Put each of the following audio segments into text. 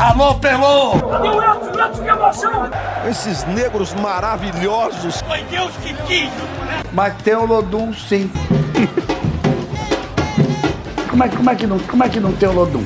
Alô, Pelô! O Edson? Edson, que emoção! Esses negros maravilhosos. Foi Deus que quis, Mas tem o Lodum, sim. como, é, como, é que não, como é que não tem o Lodum?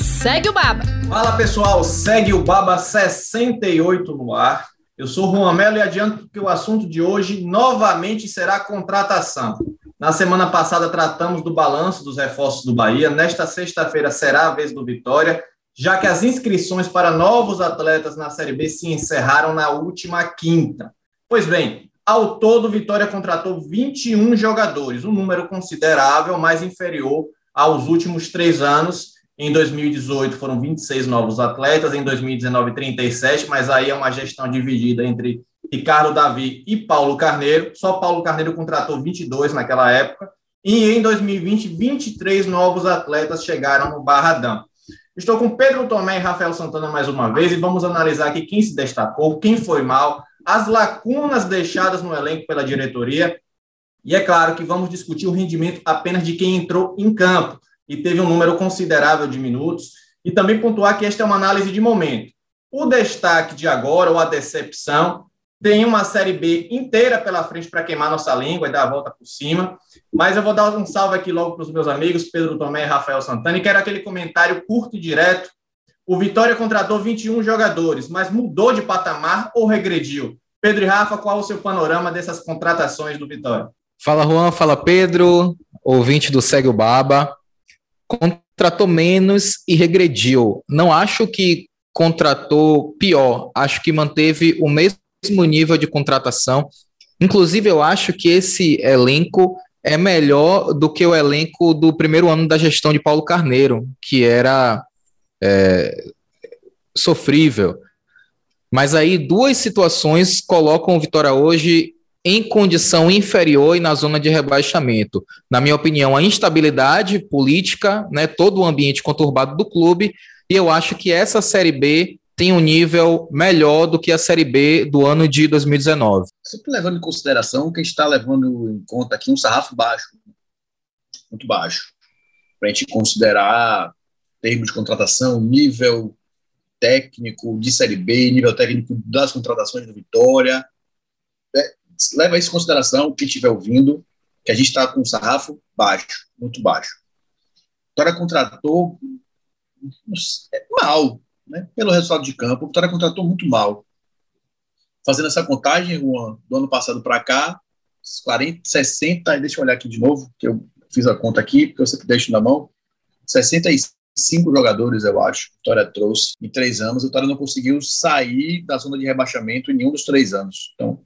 Segue o Baba. Fala pessoal, segue o Baba 68 no ar. Eu sou Juan Melo e adianto que o assunto de hoje novamente será contratação. Na semana passada tratamos do balanço dos reforços do Bahia. Nesta sexta-feira será a vez do Vitória, já que as inscrições para novos atletas na Série B se encerraram na última quinta. Pois bem, ao todo, Vitória contratou 21 jogadores, um número considerável, mais inferior aos últimos três anos, em 2018 foram 26 novos atletas, em 2019 37, mas aí é uma gestão dividida entre Ricardo Davi e Paulo Carneiro. Só Paulo Carneiro contratou 22 naquela época. E em 2020, 23 novos atletas chegaram no Barradão. Estou com Pedro Tomé e Rafael Santana mais uma vez e vamos analisar aqui quem se destacou, quem foi mal, as lacunas deixadas no elenco pela diretoria. E é claro que vamos discutir o rendimento apenas de quem entrou em campo e teve um número considerável de minutos, e também pontuar que esta é uma análise de momento. O destaque de agora, ou a decepção, tem uma Série B inteira pela frente para queimar nossa língua e dar a volta por cima, mas eu vou dar um salve aqui logo para os meus amigos, Pedro Tomé e Rafael Santana, e quero aquele comentário curto e direto. O Vitória contratou 21 jogadores, mas mudou de patamar ou regrediu? Pedro e Rafa, qual o seu panorama dessas contratações do Vitória? Fala Juan, fala Pedro, ouvinte do Segue o Baba contratou menos e regrediu. Não acho que contratou pior, acho que manteve o mesmo nível de contratação. Inclusive, eu acho que esse elenco é melhor do que o elenco do primeiro ano da gestão de Paulo Carneiro, que era é, sofrível. Mas aí duas situações colocam o Vitória hoje em condição inferior e na zona de rebaixamento. Na minha opinião, a instabilidade política, né, todo o ambiente conturbado do clube, e eu acho que essa Série B tem um nível melhor do que a Série B do ano de 2019. Sempre levando em consideração que a gente está levando em conta aqui um sarrafo baixo, muito baixo, para a gente considerar termos de contratação, nível técnico de Série B, nível técnico das contratações do Vitória, leva isso em consideração, quem estiver ouvindo, que a gente está com um sarrafo baixo, muito baixo. Vitória contratou é, mal, né? pelo resultado de campo, o Vitória contratou muito mal. Fazendo essa contagem, Juan, do ano passado para cá, 40, 60, deixa eu olhar aqui de novo, que eu fiz a conta aqui, porque eu sempre deixo na mão, 65 jogadores, eu acho, a Vitória trouxe em três anos. A Vitória não conseguiu sair da zona de rebaixamento em nenhum dos três anos. Então,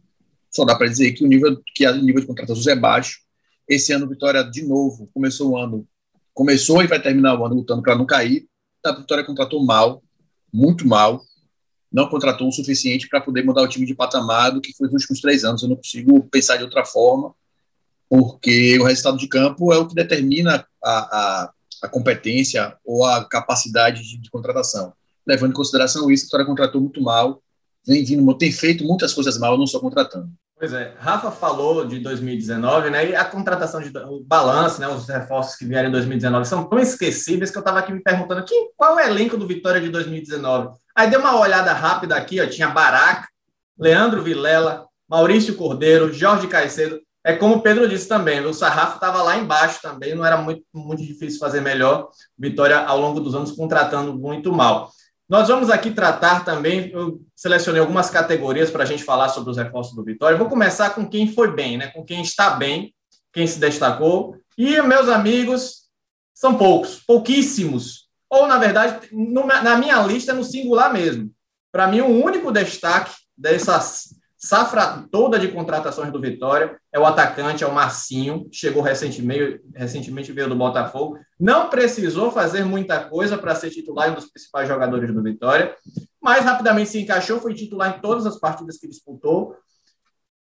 só dá para dizer que o nível que o nível de contratações é baixo. Esse ano, Vitória, de novo, começou o ano, começou e vai terminar o ano lutando para não cair. A Vitória contratou mal, muito mal, não contratou o suficiente para poder mudar o time de patamar do que foi nos últimos três anos. Eu não consigo pensar de outra forma, porque o resultado de campo é o que determina a, a, a competência ou a capacidade de, de, contratação. Levando em consideração isso, a Vitória contratou muito mal, vem vindo, tem feito muitas coisas mal, não só contratando. Pois é, Rafa falou de 2019, né? E a contratação de o balanço, né? Os reforços que vieram em 2019 são tão esquecíveis que eu estava aqui me perguntando quem, qual é o elenco do Vitória de 2019. Aí dei uma olhada rápida aqui, ó, tinha Baraca, Leandro Vilela, Maurício Cordeiro, Jorge Caicedo. É como o Pedro disse também, o sarrafo estava lá embaixo também, não era muito, muito difícil fazer melhor. Vitória, ao longo dos anos, contratando muito mal. Nós vamos aqui tratar também, eu selecionei algumas categorias para a gente falar sobre os reforços do Vitória. Vou começar com quem foi bem, né? com quem está bem, quem se destacou. E meus amigos são poucos, pouquíssimos. Ou, na verdade, na minha lista, é no singular mesmo. Para mim, o único destaque dessas Safra toda de contratações do Vitória é o atacante, é o Marcinho, chegou recentemente, recentemente veio do Botafogo. Não precisou fazer muita coisa para ser titular um dos principais jogadores do Vitória, mas rapidamente se encaixou, foi titular em todas as partidas que disputou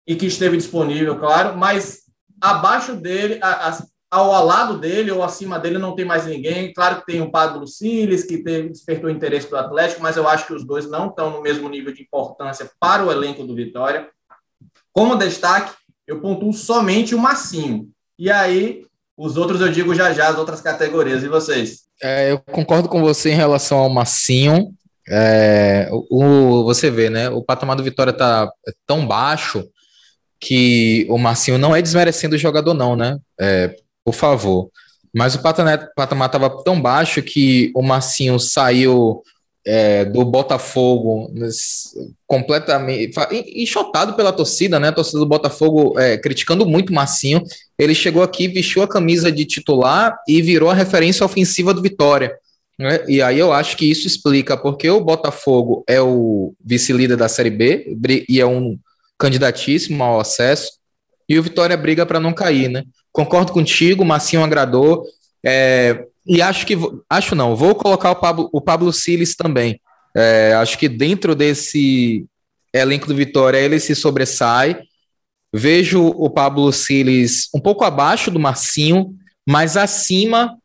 e que esteve disponível, claro, mas abaixo dele, a, ao lado dele ou acima dele não tem mais ninguém. Claro que tem o Pablo Siles, que teve, despertou interesse do Atlético, mas eu acho que os dois não estão no mesmo nível de importância para o elenco do Vitória. Como destaque, eu pontuo somente o Massinho. E aí Os outros eu digo já já, as outras categorias. E vocês? É, eu concordo com você em relação ao Massinho. É, o, você vê, né? O patamar do Vitória tá tão baixo que o Marcinho não é desmerecendo o jogador, não, né? É, por favor. Mas o patamar estava tão baixo que o Marcinho saiu é, do Botafogo completamente enxotado pela torcida, né? A torcida do Botafogo é, criticando muito o Marcinho. Ele chegou aqui, vestiu a camisa de titular e virou a referência ofensiva do Vitória. Né? E aí eu acho que isso explica porque o Botafogo é o vice-líder da Série B e é um candidatíssimo ao acesso, e o Vitória briga para não cair, né? Concordo contigo, Massinho agradou, é, e acho que, acho não, vou colocar o Pablo, o Pablo Siles também. É, acho que dentro desse elenco do Vitória ele se sobressai. Vejo o Pablo Siles um pouco abaixo do Marcinho, mas acima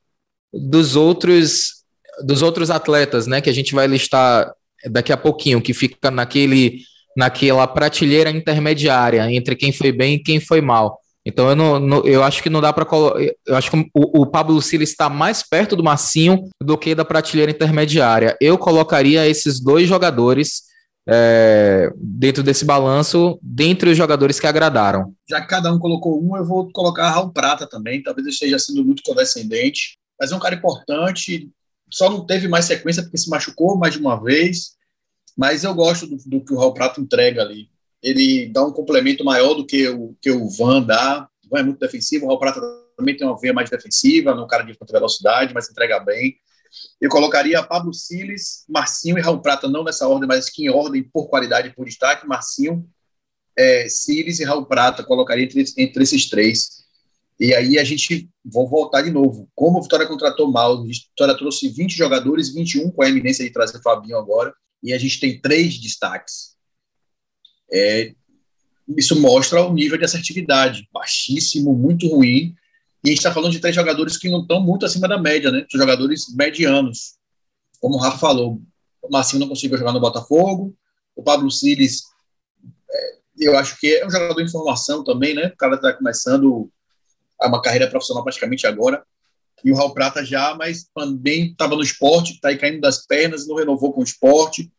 dos outros dos outros atletas, né, que a gente vai listar daqui a pouquinho, que fica naquele naquela prateleira intermediária entre quem foi bem e quem foi mal. Então eu, não, não eu acho que não dá para eu acho que o, o Pablo Silva está mais perto do Massinho do que da prateleira intermediária. Eu colocaria esses dois jogadores é, dentro desse balanço, dentre os jogadores que agradaram. Já que cada um colocou um, eu vou colocar Raul Prata também. Talvez esteja sendo muito condescendente, mas é um cara importante. Só não teve mais sequência porque se machucou mais de uma vez. Mas eu gosto do, do que o Raul Prato entrega ali. Ele dá um complemento maior do que o que o Van dá. O Van é muito defensivo, o Raul Prato também tem uma veia mais defensiva, não é um cara de contra velocidade, mas entrega bem. Eu colocaria Pablo Siles, Marcinho e Raul Prata, não nessa ordem, mas que em ordem por qualidade e por destaque. Marcinho, é, Siles e Raul Prata, colocaria entre, entre esses três. E aí a gente, vou voltar de novo. Como o Vitória contratou mal, o Vitória trouxe 20 jogadores, 21 com a eminência de trazer Fabinho agora e a gente tem três destaques. É, isso mostra o nível de assertividade baixíssimo, muito ruim. E a gente está falando de três jogadores que não estão muito acima da média, né? São jogadores medianos. Como o Rafa falou, o Marcinho não conseguiu jogar no Botafogo, o Pablo Siles, é, eu acho que é um jogador em formação também, né? O cara está começando uma carreira profissional praticamente agora e o Raul Prata já, mas também estava no esporte, está aí caindo das pernas, não renovou com o esporte,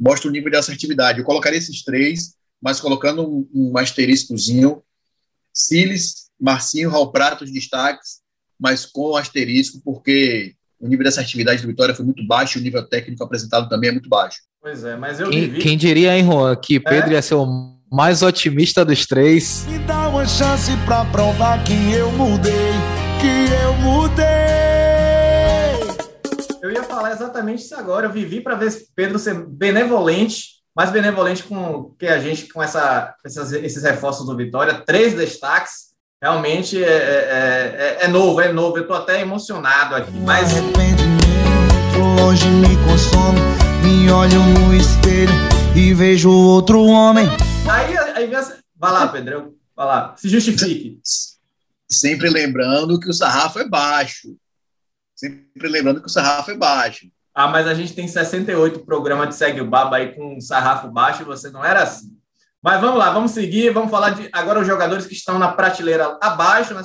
mostra o nível de assertividade. Eu colocaria esses três, mas colocando um, um asteriscozinho, Siles, Marcinho, Raul Prata, os destaques, mas com asterisco, porque o nível de assertividade do Vitória foi muito baixo, o nível técnico apresentado também é muito baixo. Pois é, mas eu quem, vivi... quem diria, hein, Juan, que é? Pedro ia ser o mais otimista dos três. Me dá uma chance pra provar que eu mudei que eu mudei. Eu ia falar exatamente isso agora. Eu vivi para ver Pedro ser benevolente, mais benevolente com que a gente com essa, essas, esses reforços do Vitória. Três destaques. Realmente é, é, é, é novo, é novo. Eu estou até emocionado aqui. Mas. Longe me consome. Me olho no espelho e vejo outro homem. Aí, aí vem essa... Vai lá, Pedro. Vai lá. Se justifique. Sempre lembrando que o sarrafo é baixo. Sempre lembrando que o sarrafo é baixo. Ah, mas a gente tem 68 programas de Segue o Baba aí com sarrafo baixo e você não era assim. Mas vamos lá, vamos seguir, vamos falar de agora os jogadores que estão na prateleira abaixo, né?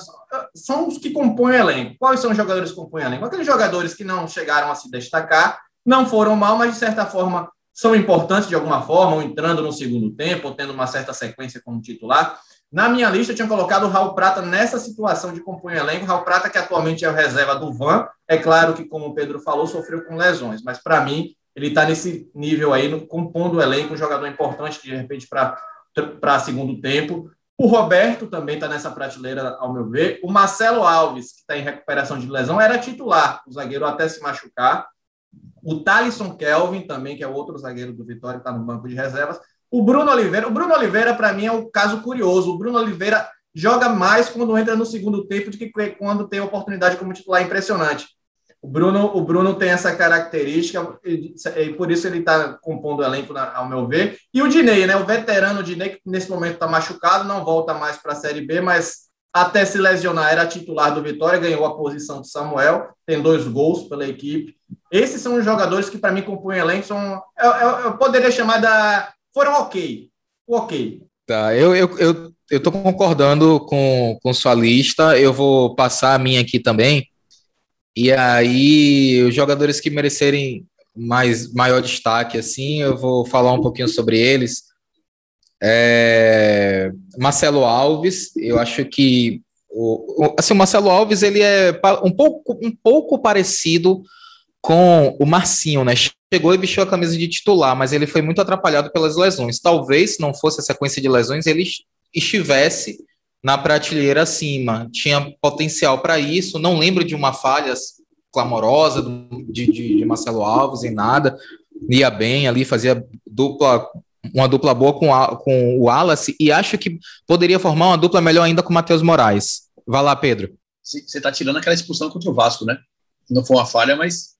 são os que compõem o elenco. Quais são os jogadores que compõem o elenco? Aqueles jogadores que não chegaram a se destacar, não foram mal, mas de certa forma são importantes de alguma forma, ou entrando no segundo tempo, ou tendo uma certa sequência como titular. Na minha lista, eu tinha colocado o Raul Prata nessa situação de compor um elenco. Raul Prata, que atualmente é o reserva do Van. É claro que, como o Pedro falou, sofreu com lesões, mas para mim, ele está nesse nível aí, no, compondo o elenco, um jogador importante, de repente, para segundo tempo. O Roberto também está nessa prateleira, ao meu ver. O Marcelo Alves, que está em recuperação de lesão, era titular, o zagueiro até se machucar. O Thalisson Kelvin também, que é outro zagueiro do Vitória, está no banco de reservas. O Bruno Oliveira, o Bruno Oliveira, para mim, é um caso curioso. O Bruno Oliveira joga mais quando entra no segundo tempo do que quando tem oportunidade como titular. Impressionante. O Bruno, o Bruno tem essa característica e por isso ele está compondo o elenco, ao meu ver. E o Dinei, né? O veterano Dinei, que nesse momento está machucado, não volta mais para a Série B, mas até se lesionar era titular do Vitória, ganhou a posição do Samuel, tem dois gols pela equipe. Esses são os jogadores que, para mim, compõem o elenco. São, eu, eu, eu poderia chamar da foram ok. Ok. Tá, eu, eu, eu eu tô concordando com, com sua lista. Eu vou passar a minha aqui também. E aí, os jogadores que merecerem mais maior destaque, assim, eu vou falar um pouquinho sobre eles. É, Marcelo Alves, eu acho que o, assim, o Marcelo Alves ele é um pouco, um pouco parecido com o Marcinho, né? Chegou e vestiu a camisa de titular, mas ele foi muito atrapalhado pelas lesões. Talvez, se não fosse a sequência de lesões, ele estivesse na prateleira acima. Tinha potencial para isso. Não lembro de uma falha clamorosa de, de, de, Marcelo Alves em nada. Ia bem ali, fazia dupla, uma dupla boa com, a, com o Wallace e acho que poderia formar uma dupla melhor ainda com o Matheus Moraes. Vai lá, Pedro. Você está tirando aquela expulsão contra o Vasco, né? Não foi uma falha, mas.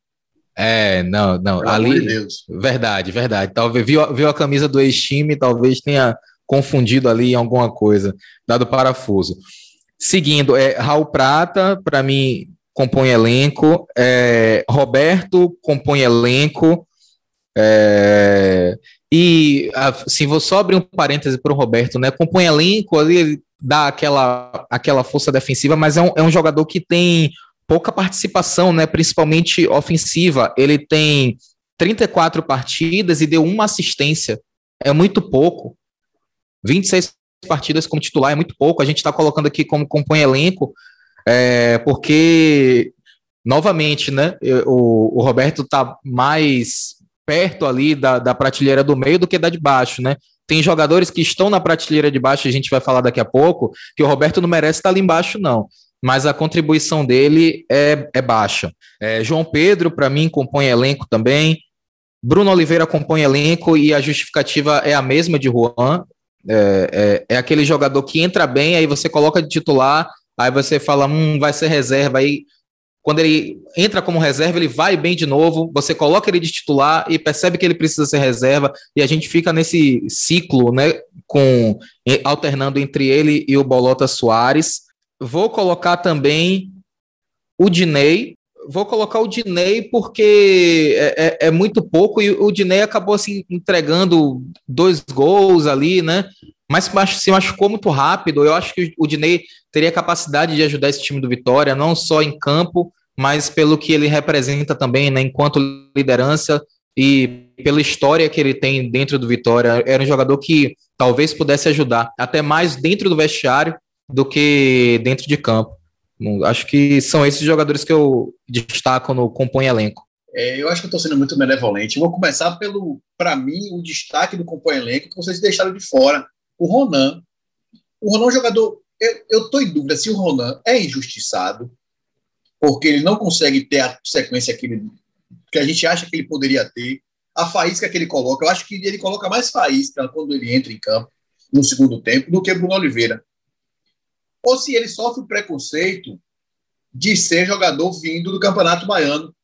É, não, não. Pelo ali. De Deus. Verdade, verdade. Talvez viu, viu a camisa do ex-time, talvez tenha confundido ali em alguma coisa, dado parafuso. Seguindo, é Raul Prata, para mim, compõe elenco. É, Roberto compõe elenco. É, e assim, vou só abrir um parêntese para o Roberto, né? Compõe elenco ali, dá aquela, aquela força defensiva, mas é um, é um jogador que tem pouca participação, né? Principalmente ofensiva. Ele tem 34 partidas e deu uma assistência. É muito pouco. 26 partidas como titular é muito pouco. A gente está colocando aqui como compõe elenco, é, porque, novamente, né? O, o Roberto está mais perto ali da, da prateleira do meio do que da de baixo, né? Tem jogadores que estão na prateleira de baixo, a gente vai falar daqui a pouco, que o Roberto não merece estar ali embaixo, não. Mas a contribuição dele é, é baixa. É, João Pedro, para mim, compõe elenco também. Bruno Oliveira compõe elenco e a justificativa é a mesma de Juan. É, é, é, aquele jogador que entra bem, aí você coloca de titular, aí você fala, hum, vai ser reserva, aí quando ele entra como reserva, ele vai bem de novo, você coloca ele de titular e percebe que ele precisa ser reserva, e a gente fica nesse ciclo, né, com alternando entre ele e o Bolota Soares. Vou colocar também o Dinei, vou colocar o Dinei porque é, é, é, muito pouco e o Dinei acabou assim entregando dois gols ali, né? Mas se machucou muito rápido. Eu acho que o Dinei teria capacidade de ajudar esse time do Vitória, não só em campo, mas pelo que ele representa também, né, enquanto liderança e pela história que ele tem dentro do Vitória. Era um jogador que talvez pudesse ajudar, até mais dentro do vestiário do que dentro de campo. Acho que são esses jogadores que eu destaco no compõe elenco. É, eu acho que estou sendo muito benevolente. vou começar pelo, para mim, o destaque do compõe elenco que vocês deixaram de fora. O Ronan. O Ronan é um jogador. Eu estou em dúvida se o Ronan é injustiçado, porque ele não consegue ter a sequência que, ele, que a gente acha que ele poderia ter. A faísca que ele coloca, eu acho que ele coloca mais faísca quando ele entra em campo no segundo tempo do que Bruno Oliveira. Ou se ele sofre o preconceito de ser jogador vindo do Campeonato Baiano.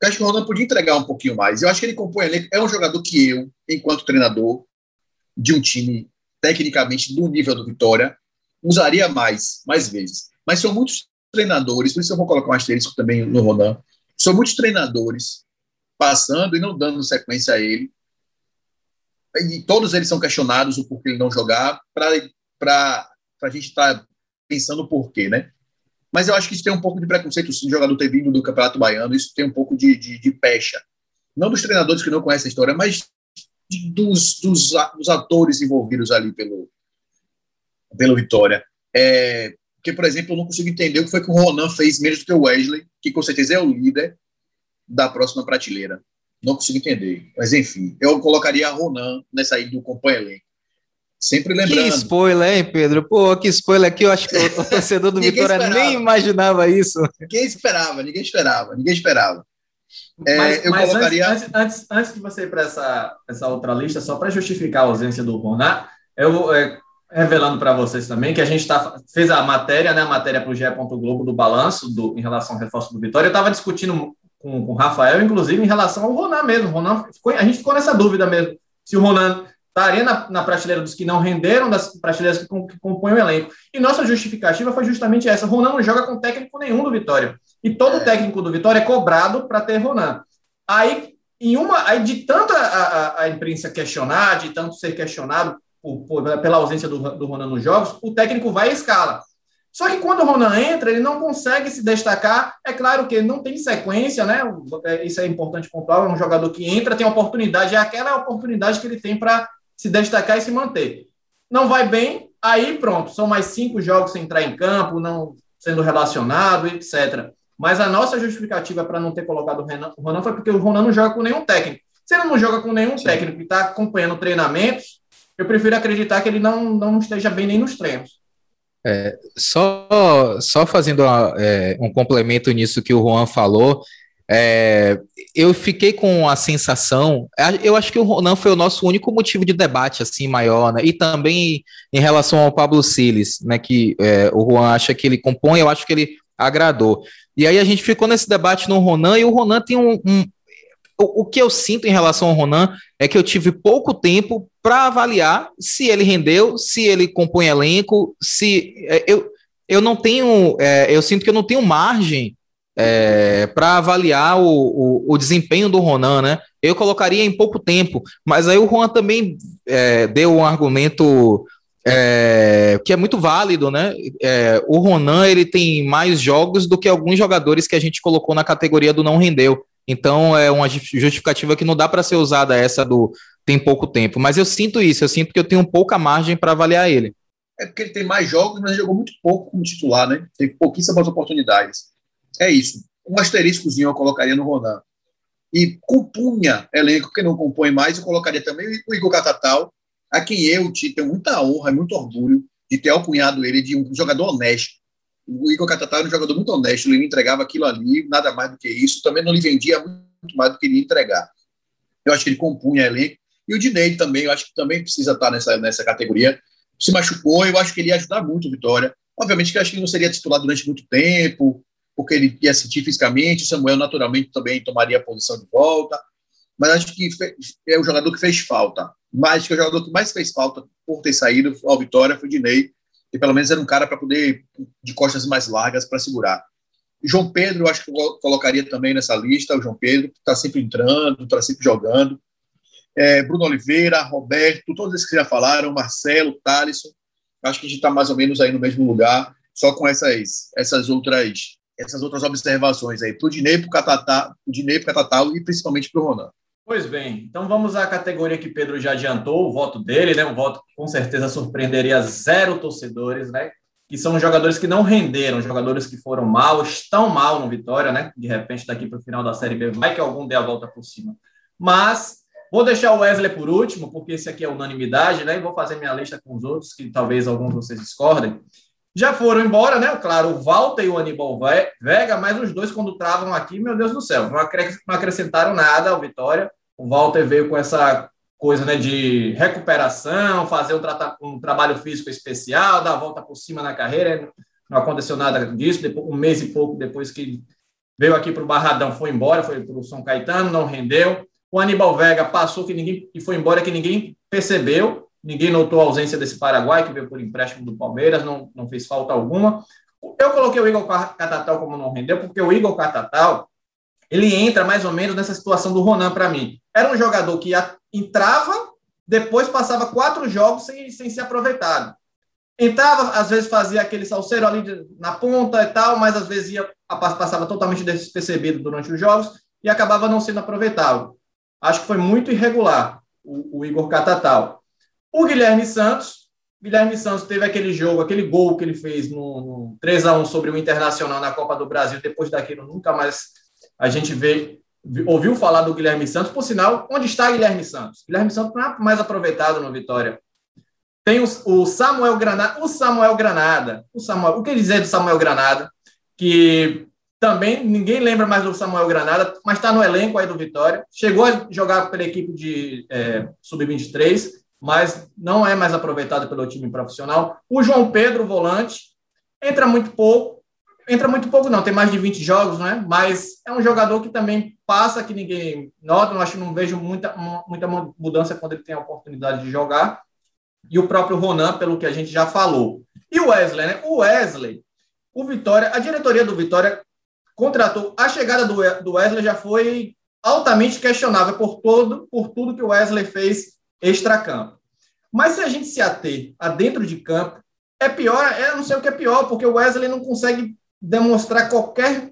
Eu acho que o Ronaldo podia entregar um pouquinho mais. Eu acho que ele compõe elenco. É um jogador que eu, enquanto treinador de um time tecnicamente do nível do Vitória, usaria mais, mais vezes. Mas são muitos treinadores, por isso eu vou colocar um asterisco também no Ronan, são muitos treinadores passando e não dando sequência a ele. E todos eles são questionados o porquê ele não jogar, para a gente estar tá pensando o porquê, né? Mas eu acho que isso tem um pouco de preconceito, o jogador ter vindo do Campeonato Baiano, isso tem um pouco de, de, de pecha. Não dos treinadores que não conhecem a história, mas de, dos, dos, dos, atores envolvidos ali pelo, pelo Vitória. É, porque, por exemplo, eu não consigo entender o que foi que o Ronan fez menos do que o Wesley, que com certeza é o líder da próxima prateleira. Não consigo entender. Mas, enfim, eu colocaria a Ronan nessa aí do companheiro. Sempre lembrando. Que spoiler, hein, Pedro? Pô, que spoiler aqui. Eu acho que o torcedor do Vitória esperava. nem imaginava isso. Ninguém esperava, ninguém esperava, ninguém esperava. É, mas, eu mas colocaria... antes, antes, antes, de você ir para essa, essa outra lista, só para justificar a ausência do Ronan, eu é, revelando para vocês também que a gente tá, fez a matéria, né, a matéria para o GE. Globo do balanço do, em relação ao reforço do Vitória. Eu estava discutindo com, com o Rafael, inclusive, em relação ao Ronan mesmo. Ronan ficou, a gente ficou nessa dúvida mesmo, se o Ronan estaria na, na prateleira dos que não renderam, das prateleiras que, que compõem o elenco. E nossa justificativa foi justamente essa. Ronan não joga com técnico nenhum do Vitória. E todo é. técnico do Vitória é cobrado para ter Ronan. Aí, em uma, aí de tanto a, a, a imprensa questionar, de tanto ser questionado, por, por, pela ausência do, do Ronan nos jogos, o técnico vai à escala. Só que quando o Ronan entra, ele não consegue se destacar. É claro que não tem sequência, né? É, isso é importante pontuar. É um jogador que entra, tem oportunidade, é aquela oportunidade que ele tem para se destacar e se manter. Não vai bem, aí pronto, são mais cinco jogos sem entrar em campo, não sendo relacionado, etc. Mas a nossa justificativa para não ter colocado o Ronan foi porque o Ronan não joga com nenhum técnico. Se ele não joga com nenhum Sim. técnico e está acompanhando treinamentos, eu prefiro acreditar que ele não, não esteja bem nem nos treinos. É, só, só fazendo uma, é, um complemento nisso que o Juan falou, é, eu fiquei com a sensação, eu acho que o Ronan foi o nosso único motivo de debate assim maior, né? E também em relação ao Pablo Siles, né? Que é, o Juan acha que ele compõe, eu acho que ele agradou. E aí a gente ficou nesse debate no Ronan e o Ronan tem um, um o, o que eu sinto em relação ao Ronan é que eu tive pouco tempo para avaliar se ele rendeu, se ele compõe elenco, se é, eu, eu não tenho, é, eu sinto que eu não tenho margem é, para avaliar o, o, o, desempenho do Ronan, né? Eu colocaria em pouco tempo, mas aí o Juan também é, deu um argumento é, que é muito válido, né? É, o Ronan ele tem mais jogos do que alguns jogadores que a gente colocou na categoria do não rendeu. Então é uma justificativa que não dá para ser usada essa do tem pouco tempo. Mas eu sinto isso, eu sinto que eu tenho pouca margem para avaliar ele. É porque ele tem mais jogos, mas jogou muito pouco como titular, né? Tem pouquíssimas oportunidades. É isso. Um asteriscozinho eu colocaria no Ronan. E compunha elenco que não compõe mais, eu colocaria também o Igor Catatal, a quem eu tenho muita honra e muito orgulho de ter alcunhado ele de um jogador honesto o Igor Catatá era um jogador muito honesto, ele entregava aquilo ali, nada mais do que isso, também não lhe vendia muito mais do que ele entregar. Eu acho que ele compunha elenco. E o Dinei também, eu acho que também precisa estar nessa, nessa categoria. Se machucou, eu acho que ele ia ajudar muito o Vitória. Obviamente que eu acho que ele não seria titular durante muito tempo, porque ele ia sentir fisicamente, o Samuel naturalmente também tomaria a posição de volta, mas acho que é o jogador que fez falta. Mas que o jogador que mais fez falta por ter saído ao Vitória foi o Dinei, e pelo menos era um cara para poder, de costas mais largas, para segurar. João Pedro, acho que eu colocaria também nessa lista, o João Pedro, que está sempre entrando, está sempre jogando. É, Bruno Oliveira, Roberto, todos esses que já falaram, Marcelo, Thalisson, acho que a gente está mais ou menos aí no mesmo lugar, só com essas, essas outras essas outras observações aí, para o Dinei, para o Catatal e principalmente para o Ronan. Pois bem, então vamos à categoria que Pedro já adiantou, o voto dele, né? Um voto que com certeza surpreenderia zero torcedores, né? Que são jogadores que não renderam, jogadores que foram mal, estão mal no Vitória, né? De repente, daqui para o final da Série B, vai que algum dê a volta por cima. Mas vou deixar o Wesley por último, porque esse aqui é unanimidade, né? E vou fazer minha lista com os outros, que talvez alguns de vocês discordem. Já foram embora, né? Claro, o Walter e o Aníbal Vega, mas os dois, quando travam aqui, meu Deus do céu, não acrescentaram nada ao Vitória. O Walter veio com essa coisa né, de recuperação, fazer um, tra um trabalho físico especial, dar a volta por cima na carreira. Não aconteceu nada disso. Depois, um mês e pouco depois que veio aqui para o Barradão, foi embora, foi para o São Caetano, não rendeu. O Aníbal Vega passou que ninguém e foi embora que ninguém percebeu. Ninguém notou a ausência desse Paraguai, que veio por empréstimo do Palmeiras, não, não fez falta alguma. Eu coloquei o Igor Catatal como não rendeu, porque o Igor Catatal, ele entra mais ou menos nessa situação do Ronan para mim. Era um jogador que entrava, depois passava quatro jogos sem, sem ser aproveitado. Entrava, às vezes fazia aquele salseiro ali na ponta e tal, mas às vezes ia, passava totalmente despercebido durante os jogos e acabava não sendo aproveitado. Acho que foi muito irregular o, o Igor Catatal. O Guilherme Santos, Guilherme Santos teve aquele jogo, aquele gol que ele fez no, no 3 a 1 sobre o Internacional na Copa do Brasil. Depois daquilo, nunca mais a gente vê, ouviu falar do Guilherme Santos. Por sinal, onde está Guilherme Santos? Guilherme Santos não é mais aproveitado no Vitória. Tem o, o Samuel Granada, o Samuel Granada, o Samuel, o que dizer do Samuel Granada? Que também ninguém lembra mais do Samuel Granada, mas está no elenco aí do Vitória. Chegou a jogar pela equipe de é, sub-23 mas não é mais aproveitado pelo time profissional. O João Pedro, volante, entra muito pouco, entra muito pouco não, tem mais de 20 jogos, né? Mas é um jogador que também passa que ninguém nota, eu acho que não vejo muita, muita mudança quando ele tem a oportunidade de jogar. E o próprio Ronan, pelo que a gente já falou. E o Wesley, né? O Wesley, o Vitória, a diretoria do Vitória contratou, a chegada do Wesley já foi altamente questionável por todo, por tudo que o Wesley fez extracampo. Mas se a gente se ater a dentro de campo, é pior, é, não sei o que é pior, porque o Wesley não consegue demonstrar qualquer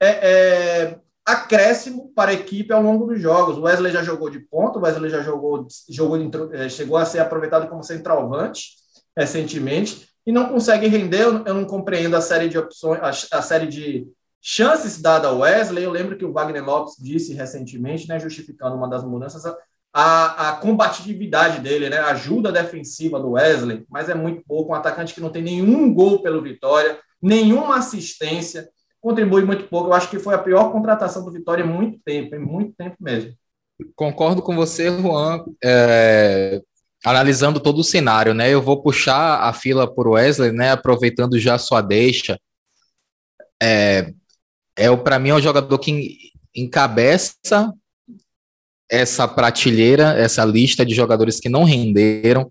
é, é, acréscimo para a equipe ao longo dos jogos. O Wesley já jogou de ponto, o Wesley já jogou, jogou é, chegou a ser aproveitado como centralvante recentemente e não consegue render. Eu não compreendo a série de opções, a, a série de chances dada ao Wesley. Eu lembro que o Wagner Lopes disse recentemente, né, justificando uma das mudanças, a, a combatividade dele, né, a ajuda defensiva do Wesley, mas é muito pouco. Um atacante que não tem nenhum gol pelo Vitória, nenhuma assistência contribui muito pouco. Eu acho que foi a pior contratação do Vitória em muito tempo, em muito tempo mesmo. Concordo com você, Juan. É, analisando todo o cenário, né? Eu vou puxar a fila por Wesley, né? Aproveitando já sua deixa. É, é para mim é um jogador que encabeça essa prateleira, essa lista de jogadores que não renderam.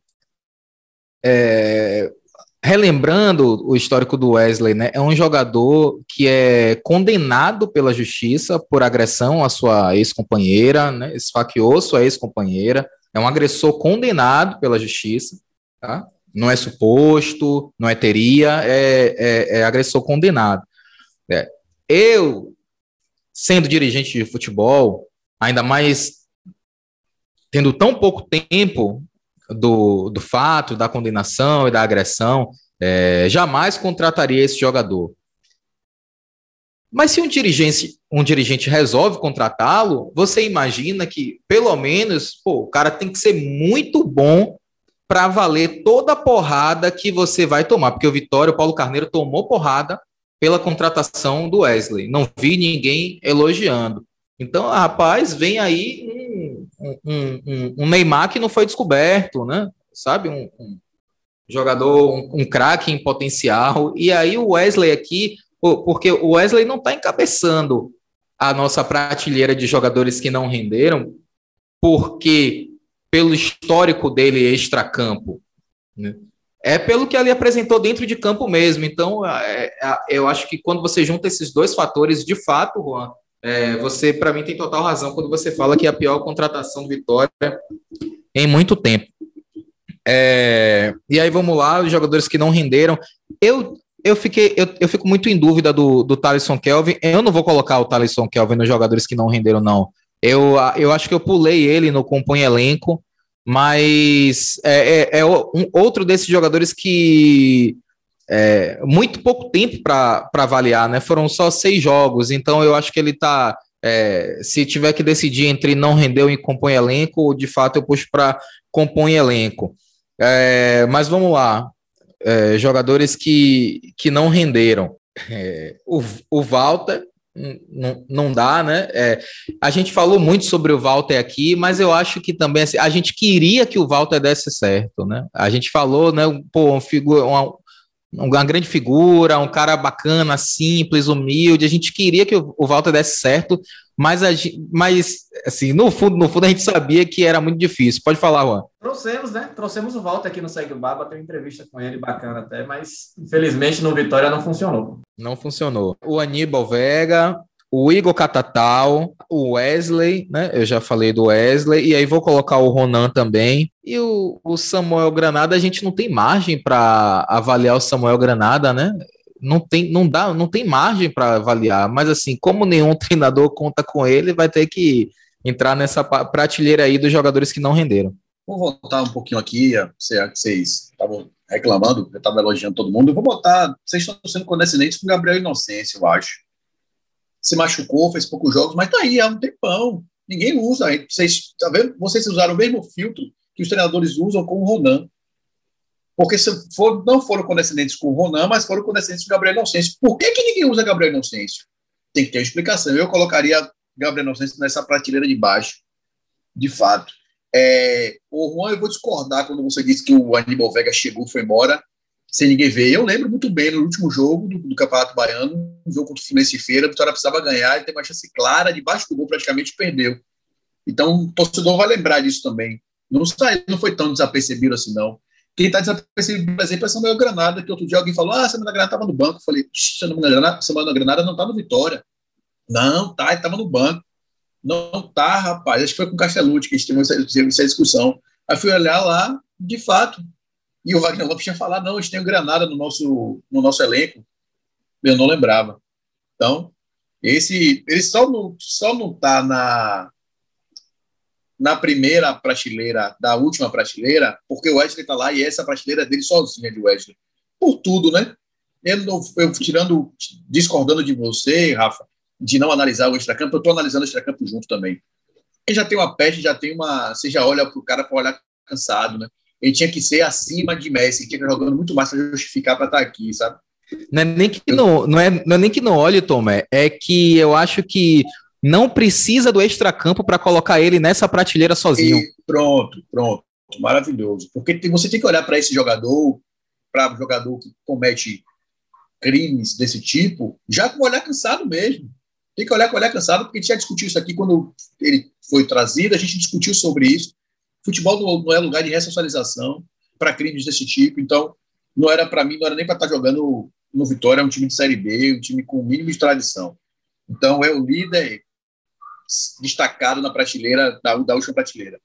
É, relembrando o histórico do Wesley, né, é um jogador que é condenado pela justiça por agressão à sua ex-companheira, né, esfaqueou sua ex-companheira, é um agressor condenado pela justiça, tá? Não é suposto, não é teria, é, é, é agressor condenado. É. Eu, sendo dirigente de futebol, ainda mais tendo tão pouco tempo do, do fato, da condenação e da agressão, é, jamais contrataria esse jogador. Mas se um dirigente, um dirigente resolve contratá-lo, você imagina que, pelo menos, pô, o cara tem que ser muito bom para valer toda a porrada que você vai tomar. Porque o Vitório, o Paulo Carneiro, tomou porrada pela contratação do Wesley. Não vi ninguém elogiando. Então, rapaz, vem aí um, um, um, Neymar que não foi descoberto, né? Sabe? Um, um jogador, um, um craque em potencial. E aí o Wesley aqui, porque o Wesley não está encabeçando a nossa prateleira de jogadores que não renderam, porque pelo histórico dele extra-campo, né? é pelo que ele apresentou dentro de campo mesmo. Então, é, é, eu acho que quando você junta esses dois fatores, de fato, Juan, é, você, para mim, tem total razão quando você fala que é a pior contratação do Vitória em muito tempo. É, e aí vamos lá, os jogadores que não renderam. Eu, eu, fiquei, eu, eu fico muito em dúvida do, do Thaleson Kelvin. Eu não vou colocar o Thaleson Kelvin nos jogadores que não renderam, não. Eu, eu acho que eu pulei ele no compõe elenco, mas é, é, é um, outro desses jogadores que é, muito pouco tempo para avaliar, né? Foram só seis jogos, então eu acho que ele está. É, se tiver que decidir entre não render e compõe elenco, de fato eu puxo para compõe elenco. É, mas vamos lá. É, jogadores que, que não renderam. É, o, o Walter não, não dá, né? É, a gente falou muito sobre o Walter aqui, mas eu acho que também assim, a gente queria que o Walter desse certo, né? A gente falou, né? Pô, um figura, uma, uma grande figura, um cara bacana, simples, humilde. A gente queria que o, Walter desse certo, mas, a, mas assim, no fundo, no fundo a gente sabia que era muito difícil. Pode falar, Juan. Trouxemos, né? Trouxemos o Walter aqui no Segue o Baba, tem uma entrevista com ele bacana até, mas infelizmente no Vitória não funcionou. Não funcionou. O Aníbal Vega, o Igor Catatal, o Wesley, né? Eu já falei do Wesley, e aí vou colocar o Ronan também. E o, o Samuel Granada, a gente não tem margem para avaliar o Samuel Granada, né? Não tem, não dá, não tem margem para avaliar, mas assim, como nenhum treinador conta com ele, vai ter que entrar nessa prateleira aí dos jogadores que não renderam. Vou voltar um pouquinho aqui, vocês estavam reclamando, eu estava elogiando todo mundo. Eu vou botar, vocês estão sendo condescendentes com o Gabriel Inocêncio, eu acho se machucou, fez poucos jogos, mas tá aí há um tempão. Ninguém usa. Vocês, tá vendo? Vocês usaram o mesmo filtro que os treinadores usam com o Ronan. Porque se for, não foram condescendentes com o Ronan, mas foram condescendentes com o Gabriel Inocêncio. Por que, que ninguém usa Gabriel Inocêncio? Tem que ter uma explicação. Eu colocaria Gabriel Inocêncio nessa prateleira de baixo, de fato. É, o Juan, eu vou discordar quando você disse que o Aníbal Vega chegou foi embora sem ninguém ver. Eu lembro muito bem no último jogo do, do Campeonato Baiano, um jogo contra o Fluminense Feira, a Vitória precisava ganhar e ter uma chance clara, debaixo do gol praticamente perdeu. Então, o torcedor vai lembrar disso também. Não, saiu, não foi tão desapercebido assim, não. Quem está desapercebido, por exemplo, é Samuel Granada, que outro dia alguém falou: Ah, Samuel Granada estava no banco. Eu falei: Samuel Granada, Samuel Granada não está no Vitória. Não, tá, ele estava no banco. Não tá, rapaz. Acho que foi com o Castellucci que a gente teve essa, essa discussão. Aí fui olhar lá, de fato. E o Wagner Lopes tinha falado, não, a gente tem Granada no nosso, no nosso elenco. Eu não lembrava. Então, esse, ele só não, só não tá na, na primeira prateleira, da última prateleira, porque o Wesley está lá e essa prateleira é dele sozinha de Wesley. Por tudo, né? Eu, eu tirando, discordando de você, Rafa, de não analisar o extracampo, eu estou analisando o extracampo junto também. Ele já tem uma peste, já tem uma. Você já olha para o cara para olhar cansado, né? Ele tinha que ser acima de Messi, tinha que estar jogando muito mais para justificar para estar tá aqui, sabe? Não é nem que não, não, é, não é nem que não olhe, Tom, é, é que eu acho que não precisa do extracampo para colocar ele nessa prateleira sozinho. E pronto, pronto. Maravilhoso. Porque você tem que olhar para esse jogador, para o jogador que comete crimes desse tipo, já com o olhar cansado mesmo. Tem que olhar com o olhar cansado, porque a gente já discutiu isso aqui quando ele foi trazido, a gente discutiu sobre isso. Futebol não é lugar de ressocialização para crimes desse tipo, então não era para mim, não era nem para estar tá jogando no Vitória, é um time de Série B, um time com o mínimo de tradição. Então é o líder destacado na prateleira, da, da última prateleira.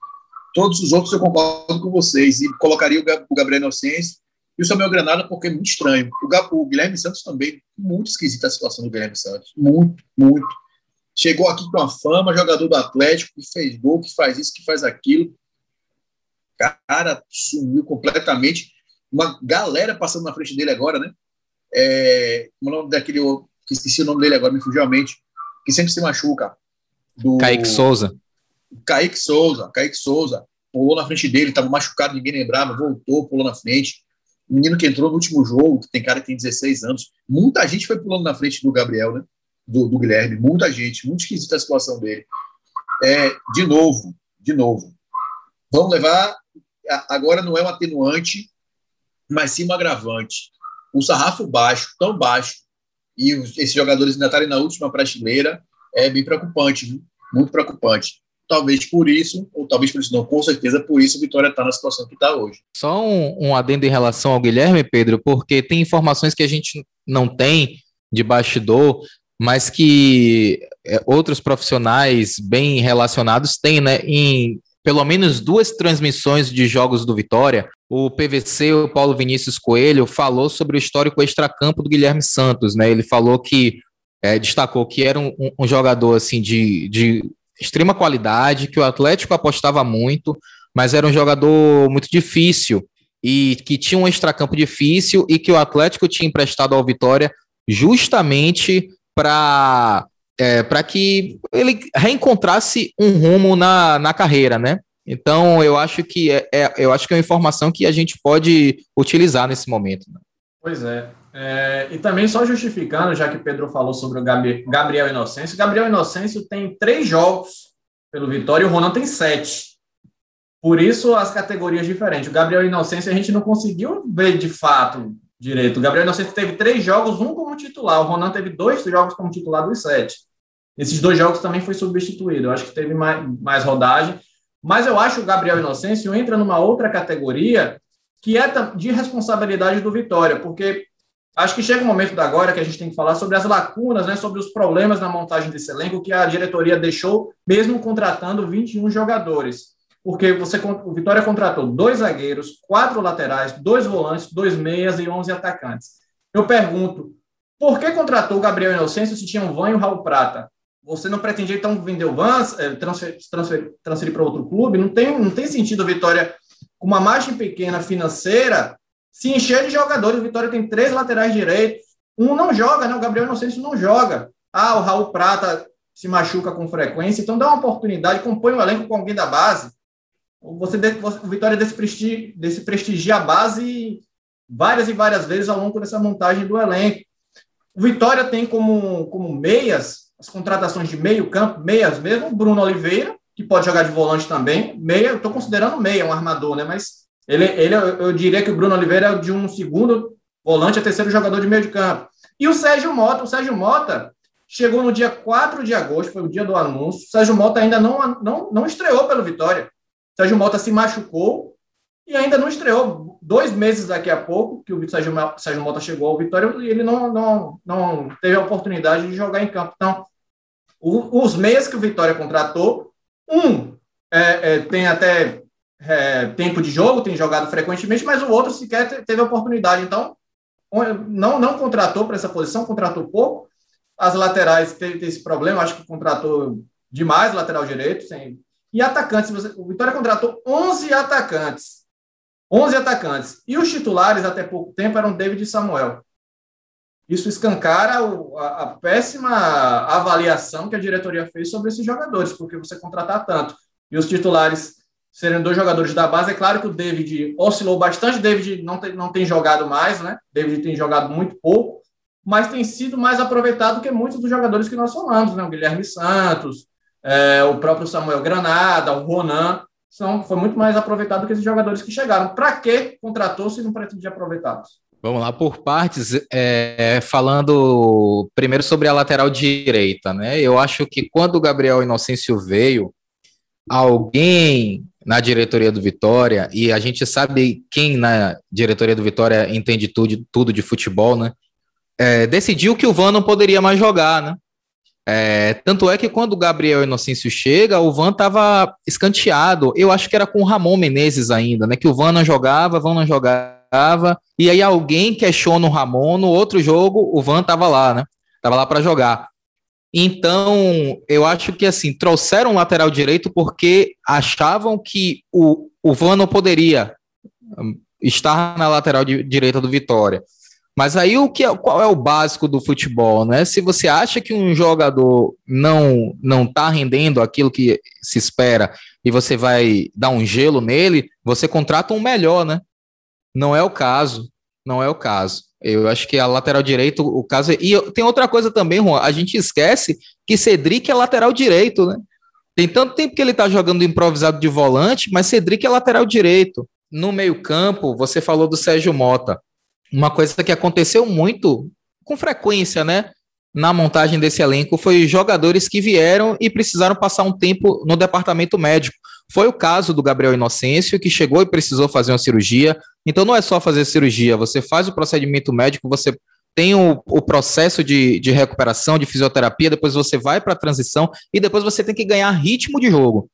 Todos os outros eu concordo com vocês e colocaria o Gabriel Inocêncio e o Samuel Granada porque é muito estranho. O, o Guilherme Santos também, muito esquisita a situação do Guilherme Santos. Muito, muito. Chegou aqui com a fama, jogador do Atlético, que fez gol, que faz isso, que faz aquilo. Cara, sumiu completamente. Uma galera passando na frente dele agora, né? É, o nome daquele, que esqueci o nome dele agora, me fugiu a mente, que sempre se machuca. Do, Kaique Souza. Kaique Souza, Kaique Souza. Pulou na frente dele, estava machucado, ninguém lembrava, voltou, pulou na frente menino que entrou no último jogo, que tem cara que tem 16 anos. Muita gente foi pulando na frente do Gabriel, né? Do, do Guilherme, muita gente, muito esquisita a situação dele. É, de novo, de novo. Vamos levar. Agora não é um atenuante, mas sim um agravante. O sarrafo baixo, tão baixo, e esses jogadores ainda estarem na última prateleira, é bem preocupante, viu? muito preocupante. Talvez por isso, ou talvez por isso não, com certeza por isso o Vitória está na situação que está hoje. Só um, um adendo em relação ao Guilherme, Pedro, porque tem informações que a gente não tem de bastidor, mas que é, outros profissionais bem relacionados têm, né? Em pelo menos duas transmissões de jogos do Vitória, o PVC, o Paulo Vinícius Coelho, falou sobre o histórico extracampo do Guilherme Santos, né? Ele falou que é, destacou que era um, um, jogador assim de, de extrema qualidade, que o Atlético apostava muito, mas era um jogador muito difícil e que tinha um extracampo difícil e que o Atlético tinha emprestado ao Vitória justamente para é, para que ele reencontrasse um rumo na, na carreira, né? Então eu acho que é, é, eu acho que é uma informação que a gente pode utilizar nesse momento. Né? Pois é. é. E também só justificando, já que Pedro falou sobre o Gabriel Inocêncio, Gabriel Inocêncio tem três jogos pelo Vitória e o Ronan tem sete. Por isso as categorias diferentes. O Gabriel Inocêncio a gente não conseguiu ver de fato direito. O Gabriel Inocêncio teve três jogos, um como titular. O Ronan teve dois jogos como titular dos sete. Esses dois jogos também foi substituído. Eu acho que teve mais, mais rodagem. Mas eu acho que o Gabriel Inocêncio entra numa outra categoria que é de responsabilidade do Vitória, porque acho que chega o um momento da agora que a gente tem que falar sobre as lacunas, né, sobre os problemas na montagem desse elenco que a diretoria deixou, mesmo contratando 21 jogadores. Porque você, o Vitória contratou dois zagueiros, quatro laterais, dois volantes, dois meias e 11 atacantes. Eu pergunto, por que contratou o Gabriel Inocêncio se tinha um Van e o Raul Prata? Você não pretendia, então, vender o Van, eh, transferir, transferir, para outro clube? Não tem, não tem sentido o Vitória com uma margem pequena financeira, se encher de jogadores. O Vitória tem três laterais direitos. Um não joga, né? O Gabriel Inocêncio não joga. Ah, o Raul Prata se machuca com frequência. Então dá uma oportunidade, compõe o elenco com alguém da base. Você, o Vitória desprestigia, desprestigia a base várias e várias vezes ao longo dessa montagem do elenco. O Vitória tem como, como meias, as contratações de meio campo, meias mesmo, Bruno Oliveira, que pode jogar de volante também. Meia, eu estou considerando meia, um armador, né? Mas ele, ele, eu diria que o Bruno Oliveira é de um segundo volante a terceiro jogador de meio de campo. E o Sérgio Mota, o Sérgio Mota chegou no dia 4 de agosto, foi o dia do anúncio. O Sérgio Mota ainda não, não, não estreou pelo Vitória. O Sérgio Mota se machucou e ainda não estreou. Dois meses daqui a pouco, que o Sérgio, Sérgio Mota chegou ao Vitória, e ele não, não, não teve a oportunidade de jogar em campo. Então, o, os meias que o Vitória contratou um é, é, tem até é, tempo de jogo, tem jogado frequentemente, mas o outro sequer teve oportunidade. Então, não, não contratou para essa posição, contratou pouco. As laterais teve esse problema, acho que contratou demais lateral direito. Sem... E atacantes, o Vitória contratou 11 atacantes. 11 atacantes. E os titulares, até pouco tempo, eram David e Samuel. Isso escancara a, a péssima avaliação que a diretoria fez sobre esses jogadores, porque você contratar tanto e os titulares serem dois jogadores da base. É claro que o David oscilou bastante, David não tem, não tem jogado mais, né? David tem jogado muito pouco, mas tem sido mais aproveitado que muitos dos jogadores que nós falamos, né? O Guilherme Santos, é, o próprio Samuel Granada, o Ronan, foi muito mais aproveitado que esses jogadores que chegaram. Para que contratou se não pretende aproveitá-los? Vamos lá por partes, é, falando primeiro sobre a lateral direita, né? Eu acho que quando o Gabriel Inocêncio veio, alguém na diretoria do Vitória, e a gente sabe quem na diretoria do Vitória entende tudo, tudo de futebol, né? É, decidiu que o Van não poderia mais jogar, né? É, tanto é que quando o Gabriel Inocêncio chega, o Van estava escanteado. Eu acho que era com o Ramon Menezes ainda, né? Que o Van não jogava, o Van não jogava. E aí alguém questiona o Ramon. No outro jogo, o Van estava lá, né? Tava lá para jogar. Então, eu acho que assim, trouxeram o lateral direito porque achavam que o, o Van não poderia hum, estar na lateral de, direita do Vitória. Mas aí o que é, qual é o básico do futebol, né? Se você acha que um jogador não não está rendendo aquilo que se espera e você vai dar um gelo nele, você contrata um melhor, né? Não é o caso, não é o caso. Eu acho que a lateral direito, o caso. É... E tem outra coisa também, Juan. A gente esquece que Cedric é lateral direito, né? Tem tanto tempo que ele tá jogando improvisado de volante, mas Cedric é lateral direito. No meio-campo, você falou do Sérgio Mota. Uma coisa que aconteceu muito, com frequência, né? Na montagem desse elenco, foi jogadores que vieram e precisaram passar um tempo no departamento médico. Foi o caso do Gabriel Inocêncio, que chegou e precisou fazer uma cirurgia. Então não é só fazer cirurgia, você faz o procedimento médico, você tem o, o processo de, de recuperação, de fisioterapia, depois você vai para a transição e depois você tem que ganhar ritmo de jogo.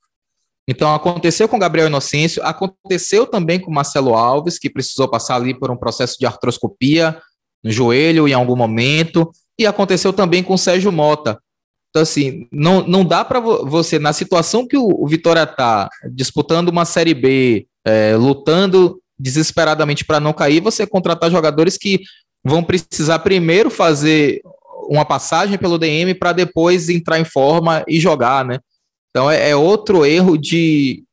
Então aconteceu com Gabriel Inocêncio, aconteceu também com Marcelo Alves, que precisou passar ali por um processo de artroscopia no joelho em algum momento, e aconteceu também com Sérgio Mota, então, assim, não, não dá para você, na situação que o, o Vitória está, disputando uma Série B, é, lutando desesperadamente para não cair, você contratar jogadores que vão precisar primeiro fazer uma passagem pelo DM para depois entrar em forma e jogar, né? Então é, é, outro erro de,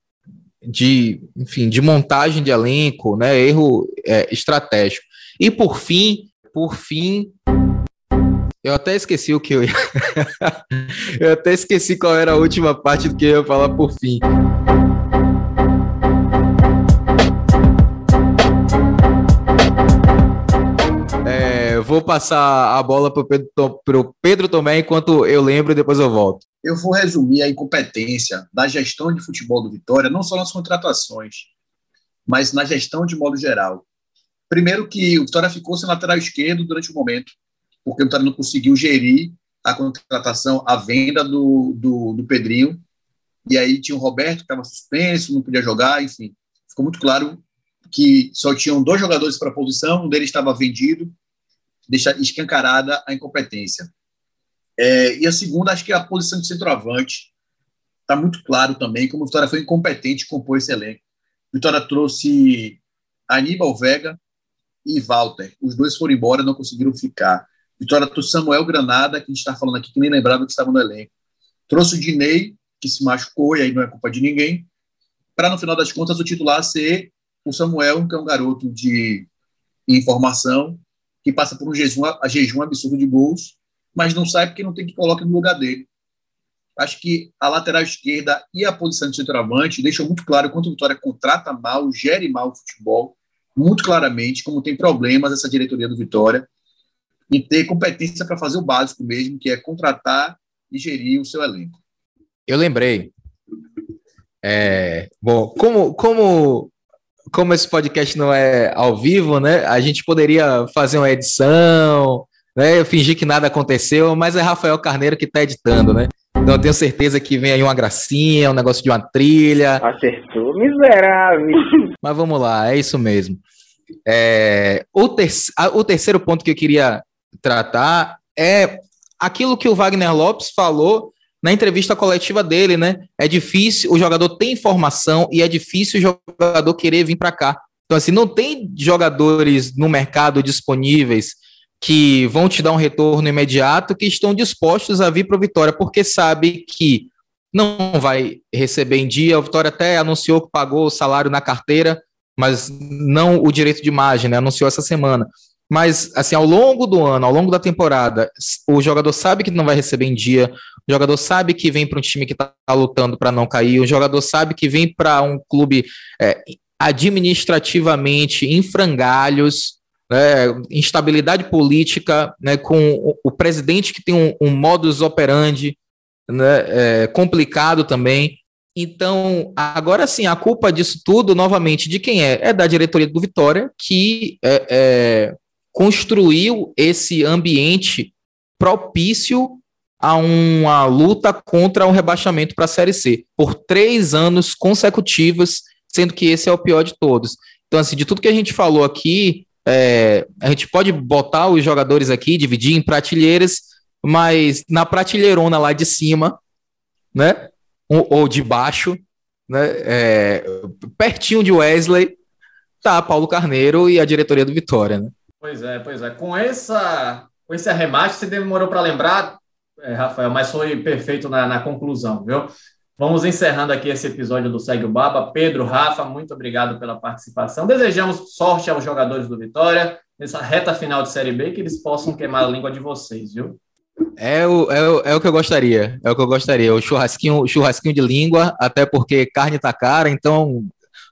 de, enfim, de montagem de elenco, né? Erro é, estratégico. E por fim, por fim, eu até esqueci o que eu ia. eu até esqueci qual era a última parte do que eu ia falar por fim. Vou passar a bola para o Pedro, Pedro Tomé enquanto eu lembro e depois eu volto. Eu vou resumir a incompetência da gestão de futebol do Vitória, não só nas contratações, mas na gestão de modo geral. Primeiro que o Vitória ficou sem lateral esquerdo durante o momento porque o Vitória não conseguiu gerir a contratação, a venda do, do, do Pedrinho. E aí tinha o Roberto, que estava suspenso, não podia jogar, enfim. Ficou muito claro que só tinham dois jogadores para a posição, um deles estava vendido, deixa escancarada a incompetência. É, e a segunda, acho que é a posição de centroavante. Está muito claro também como o Vitória foi incompetente em compor esse elenco. Vitória trouxe Aníbal Vega e Walter. Os dois foram embora, não conseguiram ficar. Vitória trouxe Samuel Granada, que a gente está falando aqui, que nem lembrava que estava no elenco. Trouxe o Dinei, que se machucou, e aí não é culpa de ninguém, para no final das contas o titular ser o Samuel, que é um garoto de informação, que passa por um jejum, a jejum absurdo de gols, mas não sai porque não tem que colocar no lugar dele. Acho que a lateral esquerda e a posição de centroavante deixam muito claro quanto o Vitória contrata mal, gere mal o futebol, muito claramente, como tem problemas essa diretoria do Vitória e ter competência para fazer o básico mesmo, que é contratar e gerir o seu elenco. Eu lembrei. É, bom, como, como, como esse podcast não é ao vivo, né? A gente poderia fazer uma edição, né? Fingir que nada aconteceu, mas é Rafael Carneiro que está editando, né? Então eu tenho certeza que vem aí uma gracinha, um negócio de uma trilha. Acertou, miserável. Mas vamos lá, é isso mesmo. É, o, ter o terceiro ponto que eu queria tratar é aquilo que o Wagner Lopes falou na entrevista coletiva dele, né? É difícil, o jogador tem informação e é difícil o jogador querer vir para cá. Então, assim, não tem jogadores no mercado disponíveis que vão te dar um retorno imediato, que estão dispostos a vir para o Vitória, porque sabe que não vai receber em dia. O Vitória até anunciou que pagou o salário na carteira, mas não o direito de imagem, né? Anunciou essa semana. Mas, assim, ao longo do ano, ao longo da temporada, o jogador sabe que não vai receber em dia, o jogador sabe que vem para um time que está lutando para não cair, o jogador sabe que vem para um clube é, administrativamente em frangalhos, né, instabilidade política, né, com o, o, presidente que tem um, um modus operandi né, é, complicado também. Então, agora sim, a culpa disso tudo, novamente, de quem é? É da diretoria do Vitória, que é, é, construiu esse ambiente propício a uma luta contra o rebaixamento para a Série C, por três anos consecutivos, sendo que esse é o pior de todos. Então, assim, de tudo que a gente falou aqui, é, a gente pode botar os jogadores aqui, dividir em prateleiras, mas na prateleirona lá de cima, né, ou, ou de baixo, né, é, pertinho de Wesley, tá Paulo Carneiro e a diretoria do Vitória, né? Pois é, pois é. Com essa, com esse arremate, você demorou para lembrar, é, Rafael, mas foi perfeito na, na conclusão, viu? Vamos encerrando aqui esse episódio do Segue o Baba. Pedro, Rafa, muito obrigado pela participação. Desejamos sorte aos jogadores do Vitória nessa reta final de Série B, que eles possam queimar a língua de vocês, viu? É o, é, o, é o que eu gostaria, é o que eu gostaria, o churrasquinho, churrasquinho de língua, até porque carne tá cara, então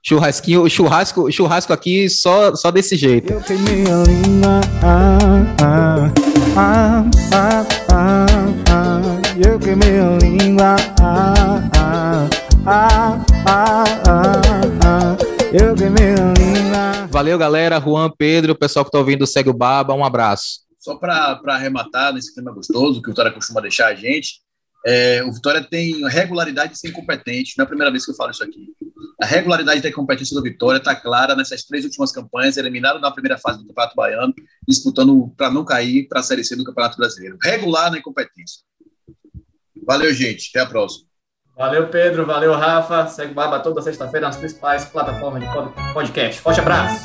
churrasquinho, churrasco, churrasco aqui só, só desse jeito. Eu queimei a língua, ah, ah, ah, ah, ah, ah, eu queimei a língua, ah, ah, ah, ah, eu queimei a língua. Valeu, galera. Juan, Pedro, o pessoal que tá ouvindo, segue o Baba. Um abraço. Só para arrematar nesse clima gostoso que o Vitória costuma deixar a gente, é, o Vitória tem regularidade de ser incompetente. Não é a primeira vez que eu falo isso aqui. A regularidade da competência do Vitória está clara nessas três últimas campanhas, eliminado na primeira fase do Campeonato Baiano, disputando para não cair para a Série C do Campeonato Brasileiro. Regular na incompetência. Valeu, gente. Até a próxima. Valeu, Pedro. Valeu, Rafa. Segue Baba toda sexta-feira nas principais plataformas de podcast. Forte abraço.